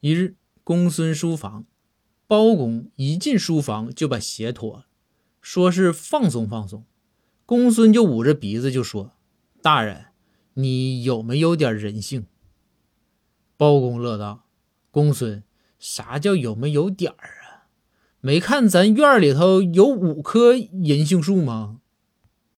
一日，公孙书房，包公一进书房就把鞋脱了，说是放松放松。公孙就捂着鼻子就说：“大人，你有没有点人性？”包公乐道：“公孙，啥叫有没有点儿啊？没看咱院里头有五棵银杏树吗？”